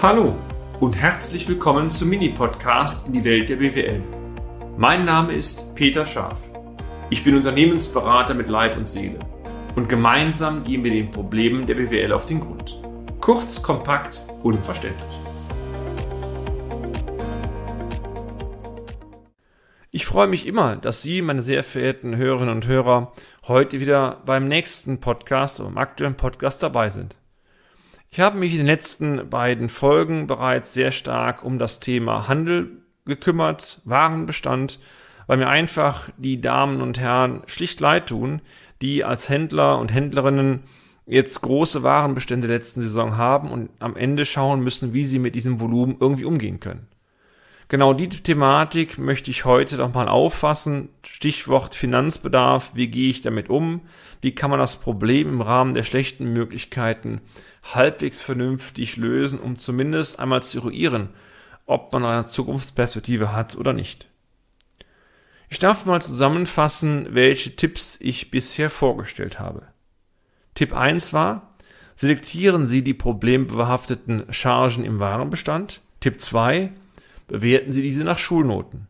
Hallo und herzlich willkommen zum Mini-Podcast in die Welt der BWL. Mein Name ist Peter Scharf. Ich bin Unternehmensberater mit Leib und Seele und gemeinsam gehen wir den Problemen der BWL auf den Grund. Kurz, kompakt, unverständlich. Ich freue mich immer, dass Sie, meine sehr verehrten Hörerinnen und Hörer, heute wieder beim nächsten Podcast oder im aktuellen Podcast dabei sind. Ich habe mich in den letzten beiden Folgen bereits sehr stark um das Thema Handel gekümmert, Warenbestand, weil mir einfach die Damen und Herren schlicht leid tun, die als Händler und Händlerinnen jetzt große Warenbestände der letzten Saison haben und am Ende schauen müssen, wie sie mit diesem Volumen irgendwie umgehen können. Genau die Thematik möchte ich heute noch mal auffassen. Stichwort Finanzbedarf. Wie gehe ich damit um? Wie kann man das Problem im Rahmen der schlechten Möglichkeiten halbwegs vernünftig lösen, um zumindest einmal zu eruieren, ob man eine Zukunftsperspektive hat oder nicht. Ich darf mal zusammenfassen, welche Tipps ich bisher vorgestellt habe. Tipp 1 war, selektieren Sie die problembehafteten Chargen im Warenbestand. Tipp 2, bewerten Sie diese nach Schulnoten.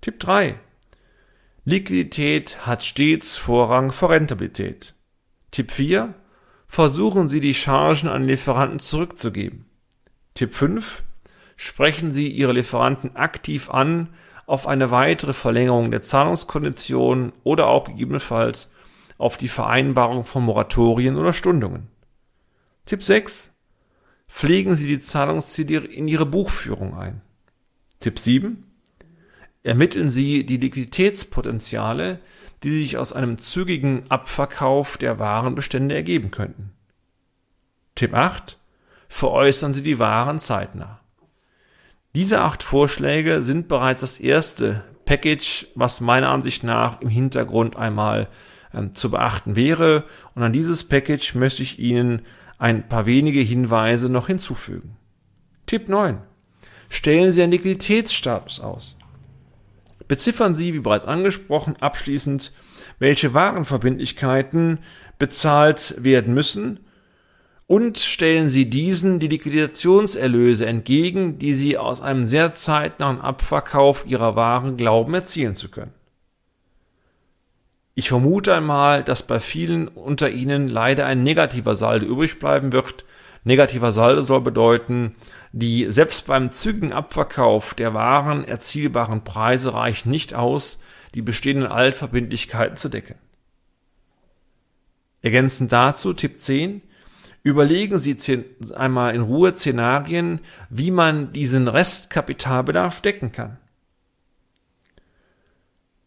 Tipp 3. Liquidität hat stets Vorrang vor Rentabilität. Tipp 4. Versuchen Sie die Chargen an Lieferanten zurückzugeben. Tipp 5. Sprechen Sie Ihre Lieferanten aktiv an auf eine weitere Verlängerung der Zahlungskonditionen oder auch gegebenenfalls auf die Vereinbarung von Moratorien oder Stundungen. Tipp 6. Pflegen Sie die Zahlungsziele in Ihre Buchführung ein. Tipp 7. Ermitteln Sie die Liquiditätspotenziale, die sich aus einem zügigen Abverkauf der Warenbestände ergeben könnten. Tipp 8. Veräußern Sie die Waren zeitnah. Diese acht Vorschläge sind bereits das erste Package, was meiner Ansicht nach im Hintergrund einmal ähm, zu beachten wäre. Und an dieses Package möchte ich Ihnen ein paar wenige Hinweise noch hinzufügen. Tipp 9 stellen Sie einen Liquiditätsstatus aus. Beziffern Sie, wie bereits angesprochen, abschließend, welche Warenverbindlichkeiten bezahlt werden müssen und stellen Sie diesen die Liquidationserlöse entgegen, die Sie aus einem sehr zeitnahen Abverkauf Ihrer Waren glauben erzielen zu können. Ich vermute einmal, dass bei vielen unter Ihnen leider ein negativer Saldo übrig bleiben wird. Negativer Saldo soll bedeuten, die selbst beim zügigen Abverkauf der Waren erzielbaren Preise reichen nicht aus, die bestehenden Altverbindlichkeiten zu decken. Ergänzend dazu Tipp 10. Überlegen Sie einmal in Ruhe Szenarien, wie man diesen Restkapitalbedarf decken kann.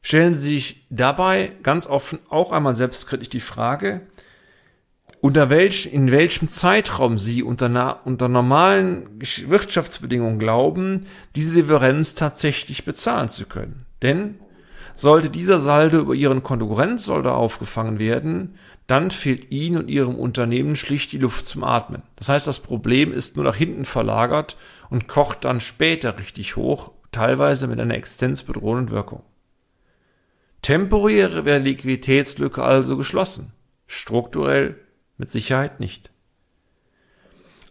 Stellen Sie sich dabei ganz offen auch einmal selbstkritisch die Frage, unter welch, in welchem Zeitraum Sie unter, unter normalen Wirtschaftsbedingungen glauben, diese Differenz tatsächlich bezahlen zu können. Denn sollte dieser Saldo über Ihren Konkurrenzsaldo aufgefangen werden, dann fehlt Ihnen und Ihrem Unternehmen schlicht die Luft zum Atmen. Das heißt, das Problem ist nur nach hinten verlagert und kocht dann später richtig hoch, teilweise mit einer existenzbedrohenden Wirkung. Temporär wäre Liquiditätslücke also geschlossen. Strukturell mit Sicherheit nicht.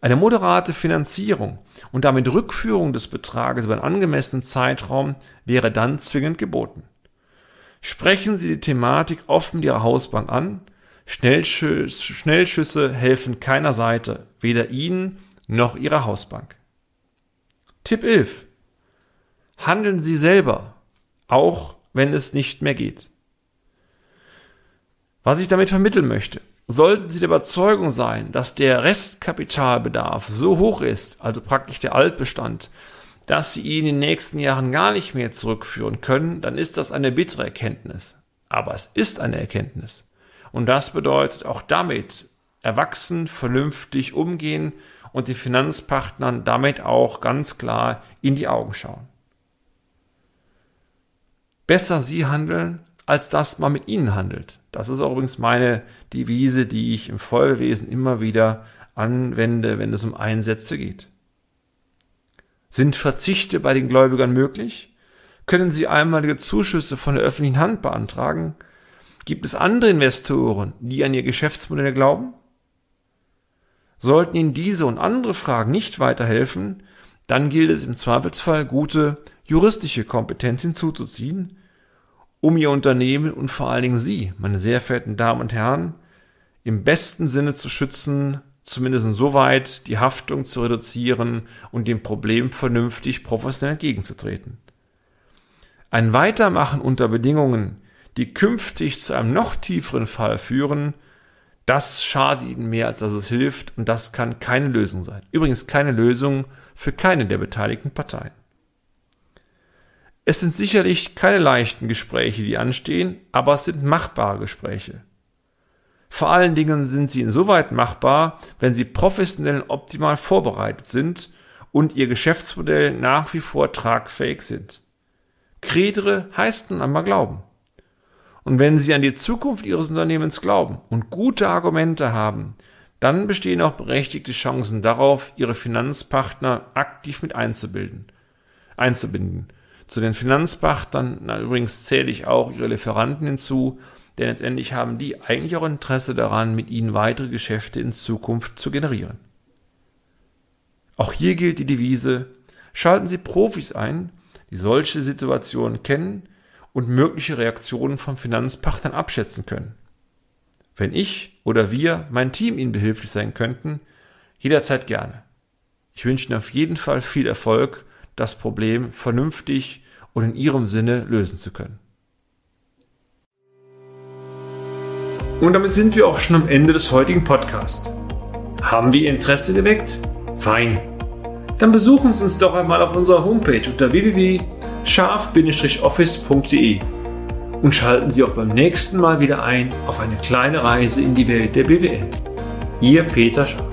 Eine moderate Finanzierung und damit Rückführung des Betrages über einen angemessenen Zeitraum wäre dann zwingend geboten. Sprechen Sie die Thematik offen mit Ihrer Hausbank an. Schnellschüsse, Schnellschüsse helfen keiner Seite, weder Ihnen noch Ihrer Hausbank. Tipp 11. Handeln Sie selber, auch wenn es nicht mehr geht. Was ich damit vermitteln möchte. Sollten Sie der Überzeugung sein, dass der Restkapitalbedarf so hoch ist, also praktisch der Altbestand, dass Sie ihn in den nächsten Jahren gar nicht mehr zurückführen können, dann ist das eine bittere Erkenntnis. Aber es ist eine Erkenntnis. Und das bedeutet auch damit erwachsen, vernünftig umgehen und den Finanzpartnern damit auch ganz klar in die Augen schauen. Besser Sie handeln, als dass man mit ihnen handelt. Das ist auch übrigens meine Devise, die ich im Feuerwesen immer wieder anwende, wenn es um Einsätze geht. Sind Verzichte bei den Gläubigern möglich? Können sie einmalige Zuschüsse von der öffentlichen Hand beantragen? Gibt es andere Investoren, die an ihr Geschäftsmodell glauben? Sollten Ihnen diese und andere Fragen nicht weiterhelfen, dann gilt es im Zweifelsfall, gute juristische Kompetenz hinzuzuziehen, um Ihr Unternehmen und vor allen Dingen Sie, meine sehr verehrten Damen und Herren, im besten Sinne zu schützen, zumindest insoweit die Haftung zu reduzieren und dem Problem vernünftig professionell entgegenzutreten. Ein Weitermachen unter Bedingungen, die künftig zu einem noch tieferen Fall führen, das schadet ihnen mehr, als dass es hilft, und das kann keine Lösung sein. Übrigens keine Lösung für keine der beteiligten Parteien. Es sind sicherlich keine leichten Gespräche, die anstehen, aber es sind machbare Gespräche. Vor allen Dingen sind sie insoweit machbar, wenn sie professionell optimal vorbereitet sind und ihr Geschäftsmodell nach wie vor tragfähig sind. Credere heißt nun einmal Glauben. Und wenn Sie an die Zukunft Ihres Unternehmens glauben und gute Argumente haben, dann bestehen auch berechtigte Chancen darauf, Ihre Finanzpartner aktiv mit einzubilden, einzubinden. Zu den Finanzpartnern na, übrigens zähle ich auch Ihre Lieferanten hinzu, denn letztendlich haben die eigentlich auch Interesse daran, mit Ihnen weitere Geschäfte in Zukunft zu generieren. Auch hier gilt die Devise, schalten Sie Profis ein, die solche Situationen kennen und mögliche Reaktionen von Finanzpartnern abschätzen können. Wenn ich oder wir, mein Team Ihnen behilflich sein könnten, jederzeit gerne. Ich wünsche Ihnen auf jeden Fall viel Erfolg, das Problem vernünftig und in Ihrem Sinne lösen zu können. Und damit sind wir auch schon am Ende des heutigen Podcasts. Haben wir Ihr Interesse geweckt? Fein. Dann besuchen Sie uns doch einmal auf unserer Homepage unter www scharf-office.de und schalten Sie auch beim nächsten Mal wieder ein auf eine kleine Reise in die Welt der BWL. Ihr Peter Scharf.